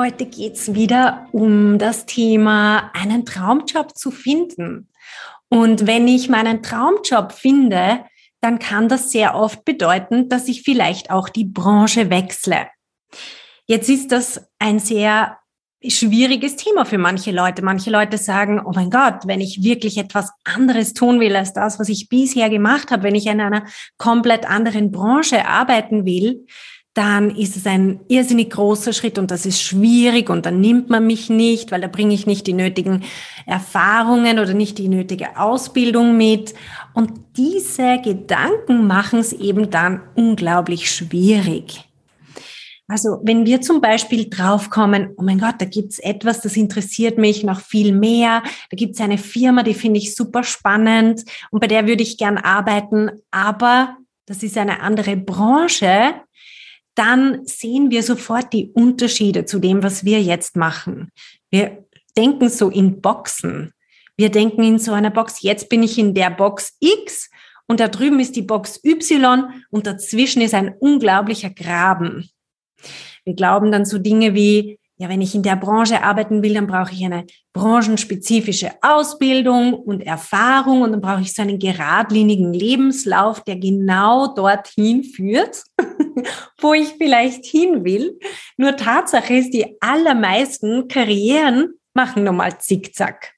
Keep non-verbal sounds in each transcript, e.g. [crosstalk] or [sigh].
heute geht es wieder um das Thema, einen Traumjob zu finden. Und wenn ich meinen Traumjob finde, dann kann das sehr oft bedeuten, dass ich vielleicht auch die Branche wechsle. Jetzt ist das ein sehr schwieriges Thema für manche Leute. Manche Leute sagen, oh mein Gott, wenn ich wirklich etwas anderes tun will als das, was ich bisher gemacht habe, wenn ich in einer komplett anderen Branche arbeiten will, dann ist es ein irrsinnig großer Schritt und das ist schwierig und dann nimmt man mich nicht, weil da bringe ich nicht die nötigen Erfahrungen oder nicht die nötige Ausbildung mit. Und diese Gedanken machen es eben dann unglaublich schwierig. Also wenn wir zum Beispiel draufkommen, oh mein Gott, da gibt's etwas, das interessiert mich noch viel mehr, da gibt's eine Firma, die finde ich super spannend und bei der würde ich gern arbeiten, aber das ist eine andere Branche, dann sehen wir sofort die Unterschiede zu dem, was wir jetzt machen. Wir denken so in Boxen. Wir denken in so einer Box, jetzt bin ich in der Box X und da drüben ist die Box Y und dazwischen ist ein unglaublicher Graben. Wir glauben dann so Dinge wie, ja, wenn ich in der Branche arbeiten will, dann brauche ich eine branchenspezifische Ausbildung und Erfahrung und dann brauche ich so einen geradlinigen Lebenslauf, der genau dorthin führt, wo ich vielleicht hin will. Nur Tatsache ist, die allermeisten Karrieren machen normal zickzack.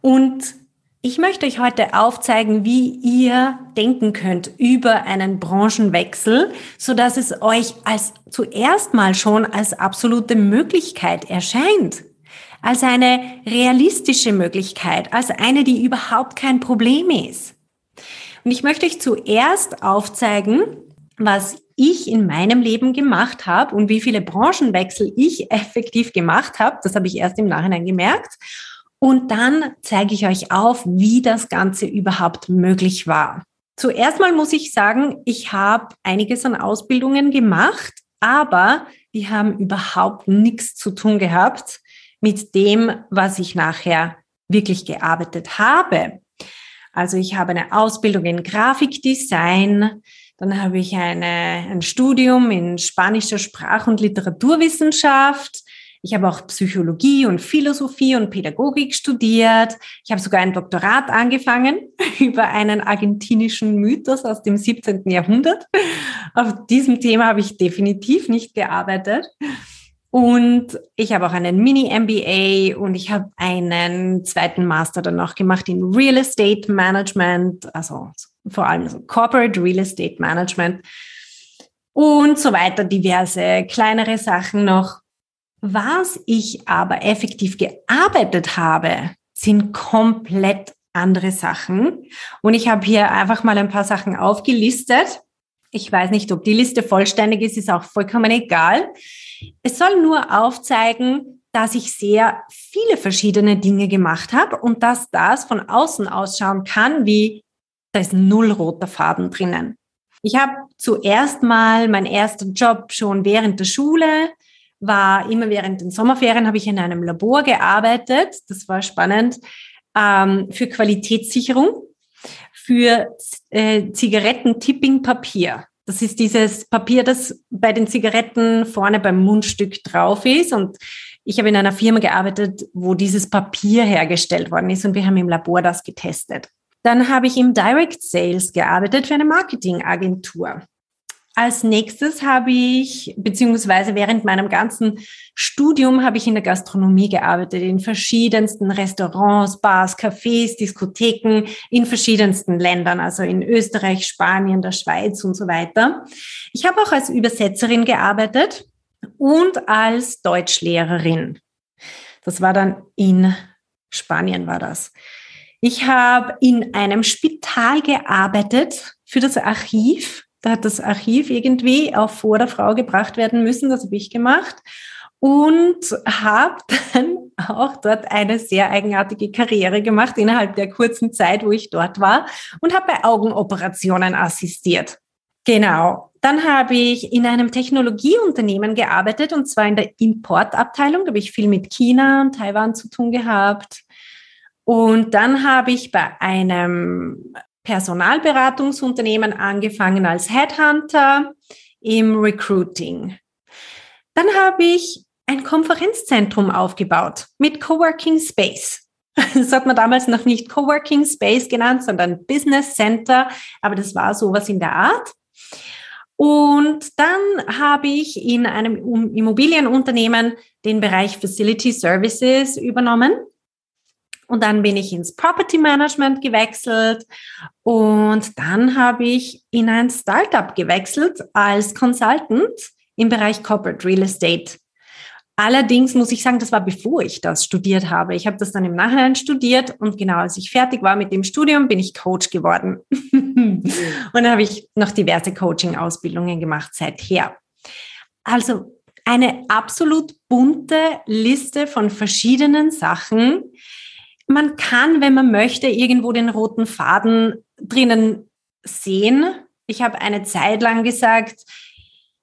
Und ich möchte euch heute aufzeigen, wie ihr denken könnt über einen Branchenwechsel, so dass es euch als zuerst mal schon als absolute Möglichkeit erscheint. Als eine realistische Möglichkeit, als eine, die überhaupt kein Problem ist. Und ich möchte euch zuerst aufzeigen, was ich in meinem Leben gemacht habe und wie viele Branchenwechsel ich [laughs] effektiv gemacht habe. Das habe ich erst im Nachhinein gemerkt. Und dann zeige ich euch auf, wie das Ganze überhaupt möglich war. Zuerst mal muss ich sagen, ich habe einiges an Ausbildungen gemacht, aber die haben überhaupt nichts zu tun gehabt mit dem, was ich nachher wirklich gearbeitet habe. Also ich habe eine Ausbildung in Grafikdesign, dann habe ich eine, ein Studium in spanischer Sprach- und Literaturwissenschaft, ich habe auch Psychologie und Philosophie und Pädagogik studiert. Ich habe sogar ein Doktorat angefangen [laughs] über einen argentinischen Mythos aus dem 17. Jahrhundert. Auf diesem Thema habe ich definitiv nicht gearbeitet. Und ich habe auch einen Mini-MBA und ich habe einen zweiten Master dann noch gemacht in Real Estate Management, also vor allem so Corporate Real Estate Management und so weiter, diverse kleinere Sachen noch. Was ich aber effektiv gearbeitet habe, sind komplett andere Sachen. Und ich habe hier einfach mal ein paar Sachen aufgelistet. Ich weiß nicht, ob die Liste vollständig ist, ist auch vollkommen egal. Es soll nur aufzeigen, dass ich sehr viele verschiedene Dinge gemacht habe und dass das von außen ausschauen kann, wie da ist null roter Faden drinnen. Ich habe zuerst mal mein erster Job schon während der Schule war immer während den Sommerferien habe ich in einem Labor gearbeitet. Das war spannend ähm, für Qualitätssicherung für äh, Zigaretten-Tipping-Papier. Das ist dieses Papier, das bei den Zigaretten vorne beim Mundstück drauf ist. Und ich habe in einer Firma gearbeitet, wo dieses Papier hergestellt worden ist und wir haben im Labor das getestet. Dann habe ich im Direct Sales gearbeitet für eine Marketingagentur. Als nächstes habe ich, beziehungsweise während meinem ganzen Studium habe ich in der Gastronomie gearbeitet, in verschiedensten Restaurants, Bars, Cafés, Diskotheken, in verschiedensten Ländern, also in Österreich, Spanien, der Schweiz und so weiter. Ich habe auch als Übersetzerin gearbeitet und als Deutschlehrerin. Das war dann in Spanien war das. Ich habe in einem Spital gearbeitet für das Archiv da hat das Archiv irgendwie auf vor der Frau gebracht werden müssen. Das habe ich gemacht. und habe [laughs] dann auch dort eine sehr eigenartige Karriere gemacht innerhalb der kurzen Zeit, wo ich dort war und habe bei Augenoperationen assistiert. Genau. Dann habe ich in einem Technologieunternehmen gearbeitet und zwar in der Importabteilung. Da habe ich viel mit China und Taiwan zu tun gehabt. Und dann habe ich bei einem Personalberatungsunternehmen angefangen als Headhunter im Recruiting. Dann habe ich ein Konferenzzentrum aufgebaut mit Coworking Space. [laughs] Das hat man damals noch nicht Coworking Space genannt, sondern Business Center, aber das war sowas in der Art. Und dann habe ich in einem Immobilienunternehmen den Bereich Facility Services übernommen. Und dann bin ich ins Property Management gewechselt und dann habe ich in ein Startup gewechselt als Consultant im Bereich Corporate Real Estate. Allerdings muss ich sagen, das war bevor ich das studiert habe. Ich habe das dann im Nachhinein studiert und genau als ich fertig war mit dem Studium, bin ich Coach geworden. [laughs] und dann habe ich noch diverse Coaching-Ausbildungen gemacht seither. Also eine absolut bunte Liste von verschiedenen Sachen. Man kann, wenn man möchte, irgendwo den roten Faden drinnen sehen. Ich habe eine Zeit lang gesagt,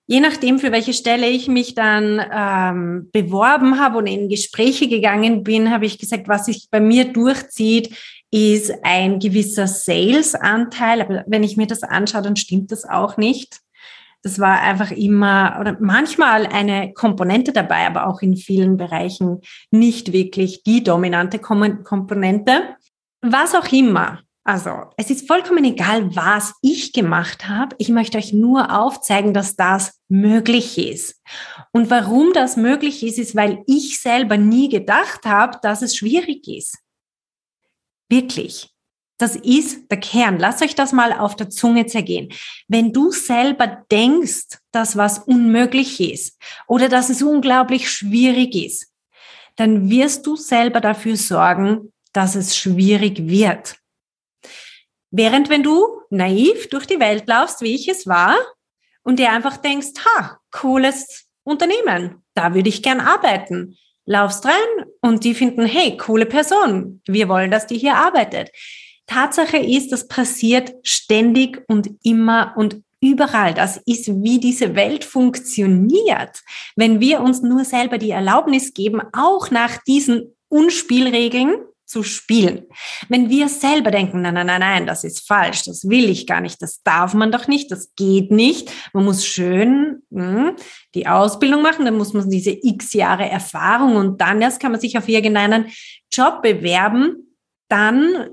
je nachdem, für welche Stelle ich mich dann ähm, beworben habe und in Gespräche gegangen bin, habe ich gesagt, was sich bei mir durchzieht, ist ein gewisser Sales-Anteil. Aber wenn ich mir das anschaue, dann stimmt das auch nicht. Das war einfach immer oder manchmal eine Komponente dabei, aber auch in vielen Bereichen nicht wirklich die dominante Komponente. Was auch immer. Also, es ist vollkommen egal, was ich gemacht habe. Ich möchte euch nur aufzeigen, dass das möglich ist. Und warum das möglich ist, ist, weil ich selber nie gedacht habe, dass es schwierig ist. Wirklich. Das ist der Kern. Lasst euch das mal auf der Zunge zergehen. Wenn du selber denkst, dass was unmöglich ist oder dass es unglaublich schwierig ist, dann wirst du selber dafür sorgen, dass es schwierig wird. Während wenn du naiv durch die Welt laufst, wie ich es war, und dir einfach denkst, ha, cooles Unternehmen, da würde ich gern arbeiten. Laufst rein und die finden, hey, coole Person, wir wollen, dass die hier arbeitet. Tatsache ist, das passiert ständig und immer und überall. Das ist, wie diese Welt funktioniert. Wenn wir uns nur selber die Erlaubnis geben, auch nach diesen Unspielregeln zu spielen. Wenn wir selber denken, nein, nein, nein, nein, das ist falsch, das will ich gar nicht, das darf man doch nicht, das geht nicht. Man muss schön hm, die Ausbildung machen, dann muss man diese x Jahre Erfahrung und dann erst kann man sich auf irgendeinen Job bewerben. Dann,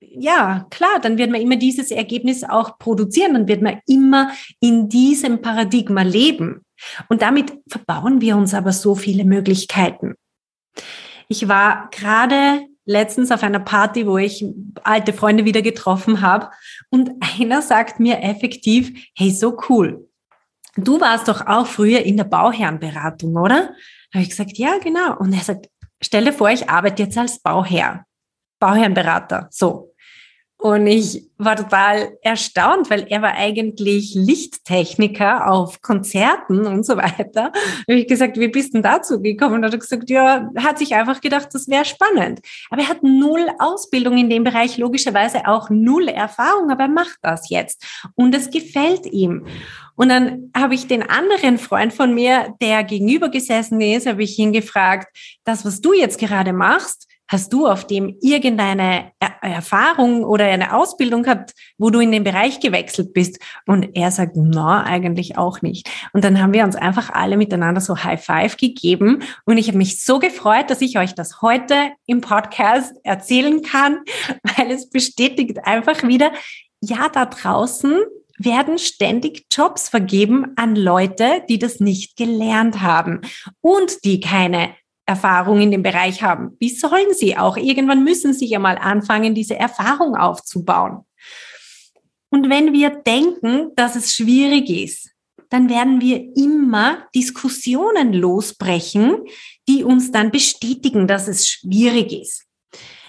ja, klar, dann wird man immer dieses Ergebnis auch produzieren, dann wird man immer in diesem Paradigma leben. Und damit verbauen wir uns aber so viele Möglichkeiten. Ich war gerade letztens auf einer Party, wo ich alte Freunde wieder getroffen habe und einer sagt mir effektiv, hey, so cool. Du warst doch auch früher in der Bauherrenberatung, oder? Habe ich gesagt, ja, genau. Und er sagt, stell dir vor, ich arbeite jetzt als Bauherr, Bauherrenberater. So. Und ich war total erstaunt, weil er war eigentlich Lichttechniker auf Konzerten und so weiter. Da habe ich gesagt, wie bist denn dazu gekommen? Und er hat gesagt, ja, hat sich einfach gedacht, das wäre spannend. Aber er hat null Ausbildung in dem Bereich, logischerweise auch null Erfahrung, aber er macht das jetzt. Und es gefällt ihm. Und dann habe ich den anderen Freund von mir, der gegenüber gesessen ist, habe ich ihn gefragt, das, was du jetzt gerade machst, Hast du auf dem irgendeine Erfahrung oder eine Ausbildung gehabt, wo du in den Bereich gewechselt bist? Und er sagt, na, eigentlich auch nicht. Und dann haben wir uns einfach alle miteinander so High Five gegeben. Und ich habe mich so gefreut, dass ich euch das heute im Podcast erzählen kann, [laughs] weil es bestätigt einfach wieder, ja, da draußen werden ständig Jobs vergeben an Leute, die das nicht gelernt haben und die keine Erfahrung in dem Bereich haben. Wie sollen sie auch? Irgendwann müssen sie ja mal anfangen, diese Erfahrung aufzubauen. Und wenn wir denken, dass es schwierig ist, dann werden wir immer Diskussionen losbrechen, die uns dann bestätigen, dass es schwierig ist.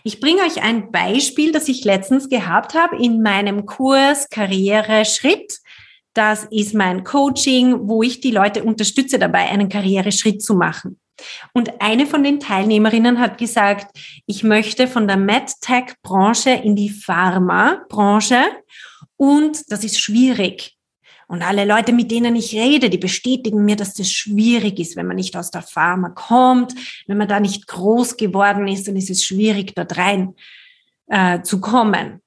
Ich bringe euch ein Beispiel, das ich letztens gehabt habe in meinem Kurs Karriere Schritt. das ist mein Coaching, wo ich die Leute unterstütze dabei, einen Karriereschritt zu machen. Und eine von den Teilnehmerinnen hat gesagt, ich möchte von der MedTech-Branche in die Pharma-Branche und das ist schwierig. Und alle Leute, mit denen ich rede, die bestätigen mir, dass das schwierig ist, wenn man nicht aus der Pharma kommt, wenn man da nicht groß geworden ist, dann ist es schwierig, dort rein äh, zu kommen.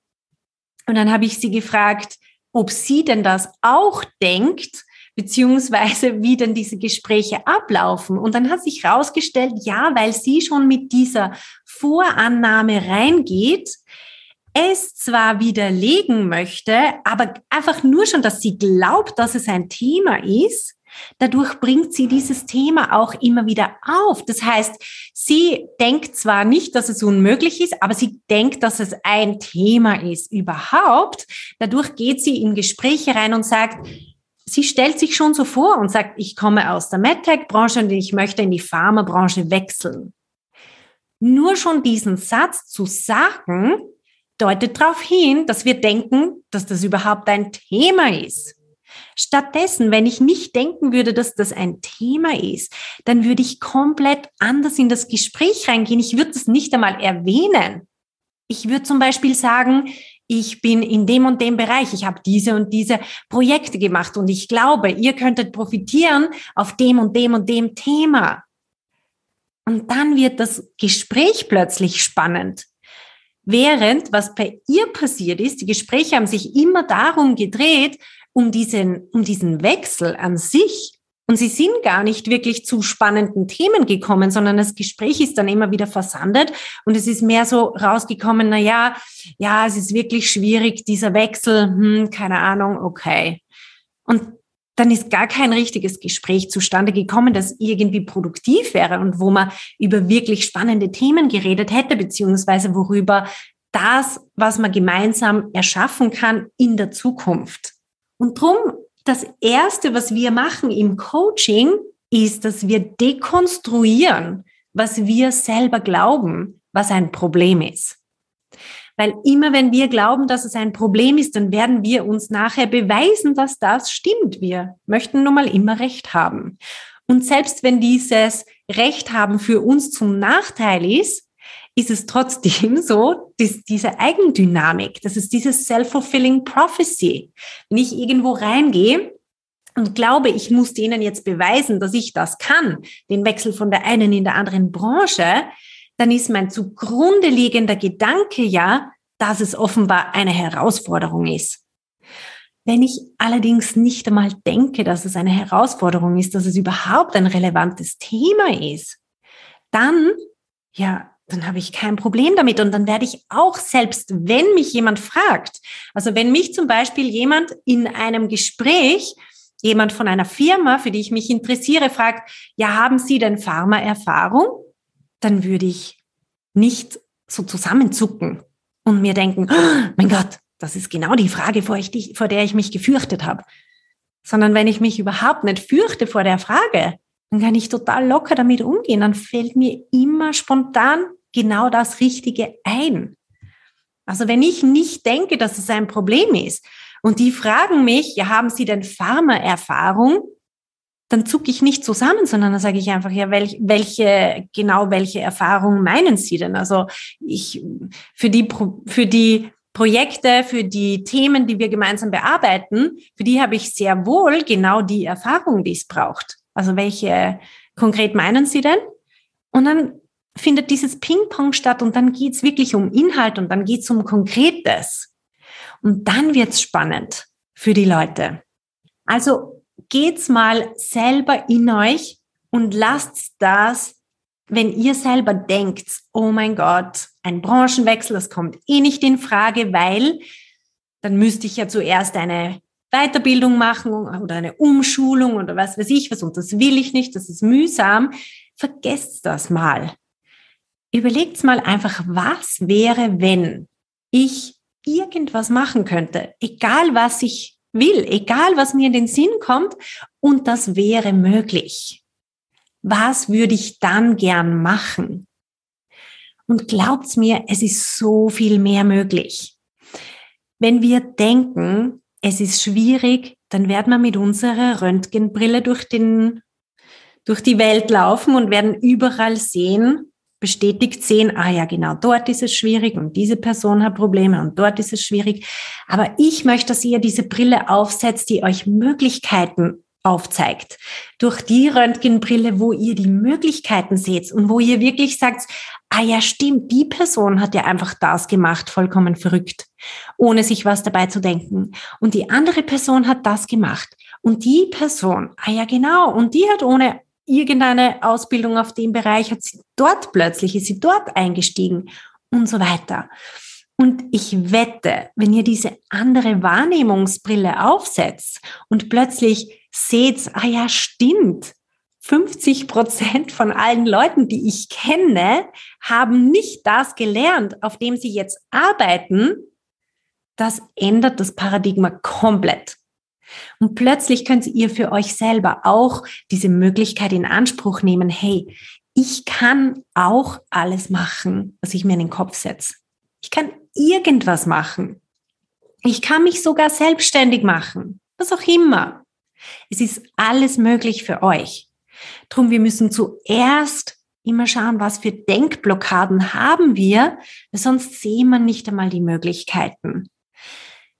Und dann habe ich sie gefragt, ob sie denn das auch denkt, beziehungsweise wie denn diese Gespräche ablaufen. Und dann hat sich herausgestellt, ja, weil sie schon mit dieser Vorannahme reingeht, es zwar widerlegen möchte, aber einfach nur schon, dass sie glaubt, dass es ein Thema ist, dadurch bringt sie dieses Thema auch immer wieder auf. Das heißt, sie denkt zwar nicht, dass es unmöglich ist, aber sie denkt, dass es ein Thema ist überhaupt. Dadurch geht sie in Gespräche rein und sagt, sie stellt sich schon so vor und sagt, ich komme aus der MedTech-Branche und ich möchte in die Pharmabranche wechseln. Nur schon diesen Satz zu sagen, deutet darauf hin, dass wir denken, dass das überhaupt ein Thema ist. Stattdessen, wenn ich nicht denken würde, dass das ein Thema ist, dann würde ich komplett anders in das Gespräch reingehen. Ich würde es nicht einmal erwähnen. Ich würde zum Beispiel sagen, ich bin in dem und dem Bereich, ich habe diese und diese Projekte gemacht und ich glaube, ihr könntet profitieren auf dem und dem und dem Thema. Und dann wird das Gespräch plötzlich spannend. Während, was bei ihr passiert ist, die Gespräche haben sich immer darum gedreht, um diesen, um diesen Wechsel an sich. Und sie sind gar nicht wirklich zu spannenden Themen gekommen, sondern das Gespräch ist dann immer wieder versandet und es ist mehr so rausgekommen, na ja, ja, es ist wirklich schwierig, dieser Wechsel, hm, keine Ahnung, okay. Und dann ist gar kein richtiges Gespräch zustande gekommen, das irgendwie produktiv wäre und wo man über wirklich spannende Themen geredet hätte, beziehungsweise worüber das, was man gemeinsam erschaffen kann in der Zukunft. Und drum, das erste, was wir machen im Coaching, ist, dass wir dekonstruieren, was wir selber glauben, was ein Problem ist. Weil immer wenn wir glauben, dass es ein Problem ist, dann werden wir uns nachher beweisen, dass das stimmt. Wir möchten nun mal immer Recht haben. Und selbst wenn dieses Recht haben für uns zum Nachteil ist, ist es trotzdem so, dass diese Eigendynamik, das ist dieses self-fulfilling prophecy. Wenn ich irgendwo reingehe und glaube, ich muss denen jetzt beweisen, dass ich das kann, den Wechsel von der einen in der anderen Branche, dann ist mein zugrunde liegender Gedanke ja, dass es offenbar eine Herausforderung ist. Wenn ich allerdings nicht einmal denke, dass es eine Herausforderung ist, dass es überhaupt ein relevantes Thema ist, dann, ja, dann habe ich kein Problem damit und dann werde ich auch selbst, wenn mich jemand fragt, also wenn mich zum Beispiel jemand in einem Gespräch, jemand von einer Firma, für die ich mich interessiere, fragt, ja, haben Sie denn Pharmaerfahrung? dann würde ich nicht so zusammenzucken und mir denken, oh, mein Gott, das ist genau die Frage, vor, ich, vor der ich mich gefürchtet habe. Sondern wenn ich mich überhaupt nicht fürchte vor der Frage, dann kann ich total locker damit umgehen. Dann fällt mir immer spontan genau das Richtige ein. Also wenn ich nicht denke, dass es ein Problem ist und die fragen mich, ja, haben Sie denn Pharmaerfahrung? dann zucke ich nicht zusammen, sondern dann sage ich einfach, ja, welch, welche, genau welche Erfahrungen meinen Sie denn? Also ich, für die, für die Projekte, für die Themen, die wir gemeinsam bearbeiten, für die habe ich sehr wohl genau die Erfahrung, die es braucht. Also welche konkret meinen Sie denn? Und dann findet dieses Ping-Pong statt und dann geht's wirklich um Inhalt und dann geht's um Konkretes. Und dann wird's spannend für die Leute. Also geht's mal selber in euch und lasst das, wenn ihr selber denkt, oh mein Gott, ein Branchenwechsel, das kommt eh nicht in Frage, weil dann müsste ich ja zuerst eine Weiterbildung machen oder eine Umschulung oder was weiß ich was und das will ich nicht, das ist mühsam. Vergesst das mal. Überlegt mal einfach, was wäre, wenn ich irgendwas machen könnte, egal was ich will, egal was mir in den Sinn kommt, und das wäre möglich. Was würde ich dann gern machen? Und glaubt's mir, es ist so viel mehr möglich. Wenn wir denken, es ist schwierig, dann werden wir mit unserer Röntgenbrille durch, den, durch die Welt laufen und werden überall sehen, bestätigt sehen, ah ja, genau, dort ist es schwierig und diese Person hat Probleme und dort ist es schwierig. Aber ich möchte, dass ihr diese Brille aufsetzt, die euch Möglichkeiten aufzeigt. Durch die Röntgenbrille, wo ihr die Möglichkeiten seht und wo ihr wirklich sagt, ah ja, stimmt, die Person hat ja einfach das gemacht, vollkommen verrückt, ohne sich was dabei zu denken. Und die andere Person hat das gemacht. Und die Person, ah ja, genau, und die hat ohne irgendeine Ausbildung auf dem Bereich, hat sie dort plötzlich, ist sie dort eingestiegen und so weiter. Und ich wette, wenn ihr diese andere Wahrnehmungsbrille aufsetzt und plötzlich seht, ah ja, stimmt, 50 Prozent von allen Leuten, die ich kenne, haben nicht das gelernt, auf dem sie jetzt arbeiten. Das ändert das Paradigma komplett. Und plötzlich könnt ihr für euch selber auch diese Möglichkeit in Anspruch nehmen, hey, ich kann auch alles machen, was ich mir in den Kopf setze. Ich kann irgendwas machen. Ich kann mich sogar selbstständig machen, was auch immer. Es ist alles möglich für euch. Drum, wir müssen zuerst immer schauen, was für Denkblockaden haben wir, sonst sehen wir nicht einmal die Möglichkeiten.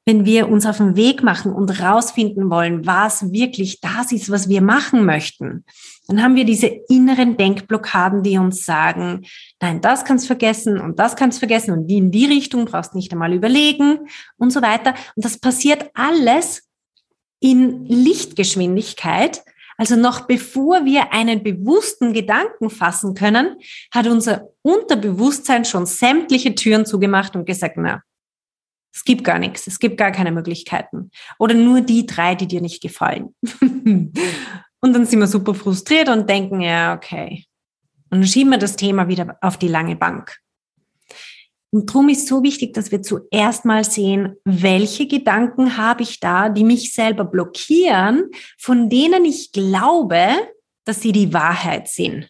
Wenn wir uns auf den Weg machen und rausfinden wollen, was wirklich das ist, was wir machen möchten, dann haben wir diese inneren Denkblockaden, die uns sagen, nein, das kannst vergessen und das kannst vergessen und die in die Richtung brauchst nicht einmal überlegen und so weiter. Und das passiert alles in Lichtgeschwindigkeit, also noch bevor wir einen bewussten Gedanken fassen können, hat unser Unterbewusstsein schon sämtliche Türen zugemacht und gesagt, na, es gibt gar nichts, es gibt gar keine Möglichkeiten. Oder nur die drei, die dir nicht gefallen. [laughs] und dann sind wir super frustriert und denken, ja, okay. Und dann schieben wir das Thema wieder auf die lange Bank. Und darum ist so wichtig, dass wir zuerst mal sehen, welche Gedanken habe ich da, die mich selber blockieren, von denen ich glaube, dass sie die Wahrheit sind.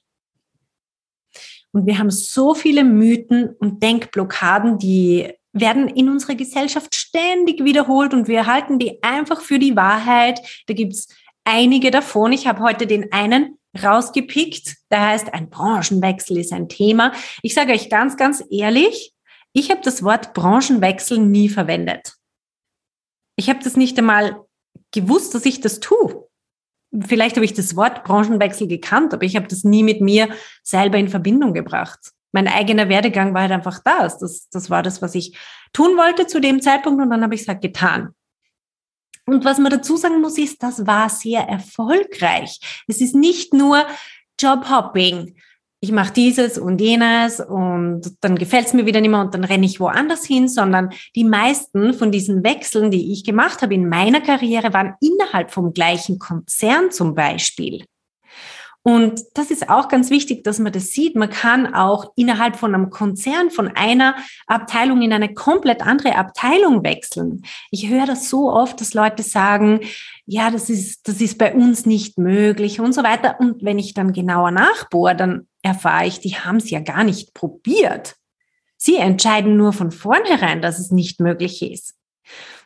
Und wir haben so viele Mythen und Denkblockaden, die werden in unserer Gesellschaft ständig wiederholt und wir halten die einfach für die Wahrheit. Da gibt's einige davon. Ich habe heute den einen rausgepickt. Der heißt, ein Branchenwechsel ist ein Thema. Ich sage euch ganz, ganz ehrlich, ich habe das Wort Branchenwechsel nie verwendet. Ich habe das nicht einmal gewusst, dass ich das tue. Vielleicht habe ich das Wort Branchenwechsel gekannt, aber ich habe das nie mit mir selber in Verbindung gebracht. Mein eigener Werdegang war halt einfach das. Das, das war das, was ich tun wollte zu dem Zeitpunkt und dann habe ich es halt getan. Und was man dazu sagen muss, ist, das war sehr erfolgreich. Es ist nicht nur Jobhopping, ich mache dieses und jenes und dann gefällt es mir wieder nicht mehr und dann renne ich woanders hin, sondern die meisten von diesen Wechseln, die ich gemacht habe in meiner Karriere, waren innerhalb vom gleichen Konzern zum Beispiel. Und das ist auch ganz wichtig, dass man das sieht. Man kann auch innerhalb von einem Konzern von einer Abteilung in eine komplett andere Abteilung wechseln. Ich höre das so oft, dass Leute sagen, ja, das ist, das ist bei uns nicht möglich und so weiter. Und wenn ich dann genauer nachbohre, dann erfahre ich, die haben es ja gar nicht probiert. Sie entscheiden nur von vornherein, dass es nicht möglich ist.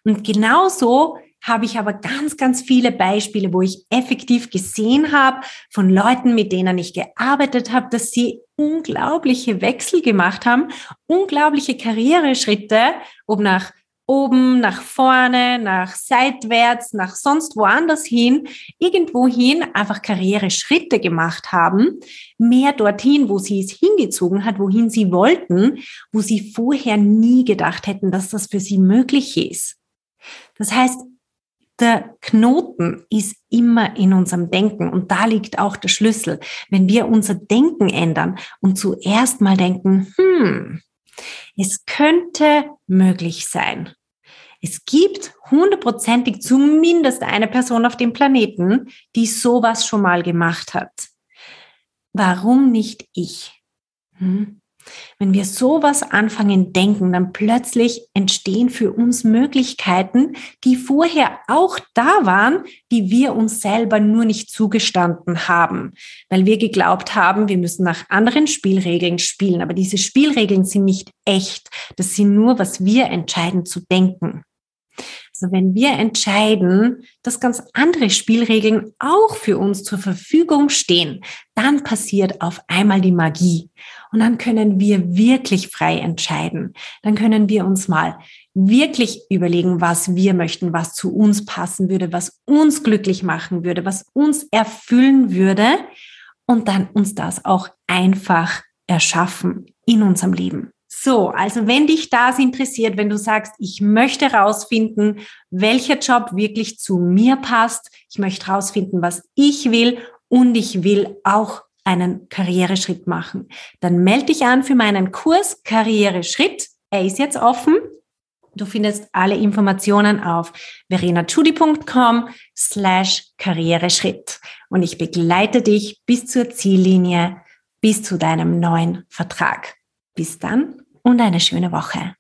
Und genauso habe ich aber ganz, ganz viele Beispiele, wo ich effektiv gesehen habe von Leuten, mit denen ich gearbeitet habe, dass sie unglaubliche Wechsel gemacht haben, unglaubliche Karriereschritte, ob nach oben, nach vorne, nach seitwärts, nach sonst woanders hin, irgendwo hin einfach Karriereschritte gemacht haben, mehr dorthin, wo sie es hingezogen hat, wohin sie wollten, wo sie vorher nie gedacht hätten, dass das für sie möglich ist. Das heißt, der Knoten ist immer in unserem Denken und da liegt auch der Schlüssel. Wenn wir unser Denken ändern und zuerst mal denken, hm, es könnte möglich sein. Es gibt hundertprozentig zumindest eine Person auf dem Planeten, die sowas schon mal gemacht hat. Warum nicht ich? Hm? Wenn wir sowas anfangen denken, dann plötzlich entstehen für uns Möglichkeiten, die vorher auch da waren, die wir uns selber nur nicht zugestanden haben, weil wir geglaubt haben, wir müssen nach anderen Spielregeln spielen. Aber diese Spielregeln sind nicht echt. Das sind nur, was wir entscheiden zu denken. Also wenn wir entscheiden, dass ganz andere Spielregeln auch für uns zur Verfügung stehen, dann passiert auf einmal die Magie. Und dann können wir wirklich frei entscheiden. Dann können wir uns mal wirklich überlegen, was wir möchten, was zu uns passen würde, was uns glücklich machen würde, was uns erfüllen würde und dann uns das auch einfach erschaffen in unserem Leben. So, also wenn dich das interessiert, wenn du sagst, ich möchte herausfinden, welcher Job wirklich zu mir passt, ich möchte herausfinden, was ich will und ich will auch einen Karriereschritt machen, dann melde dich an für meinen Kurs Karriereschritt. Er ist jetzt offen. Du findest alle Informationen auf verenachudi.com slash Karriereschritt und ich begleite dich bis zur Ziellinie, bis zu deinem neuen Vertrag. Bis dann und eine schöne Woche.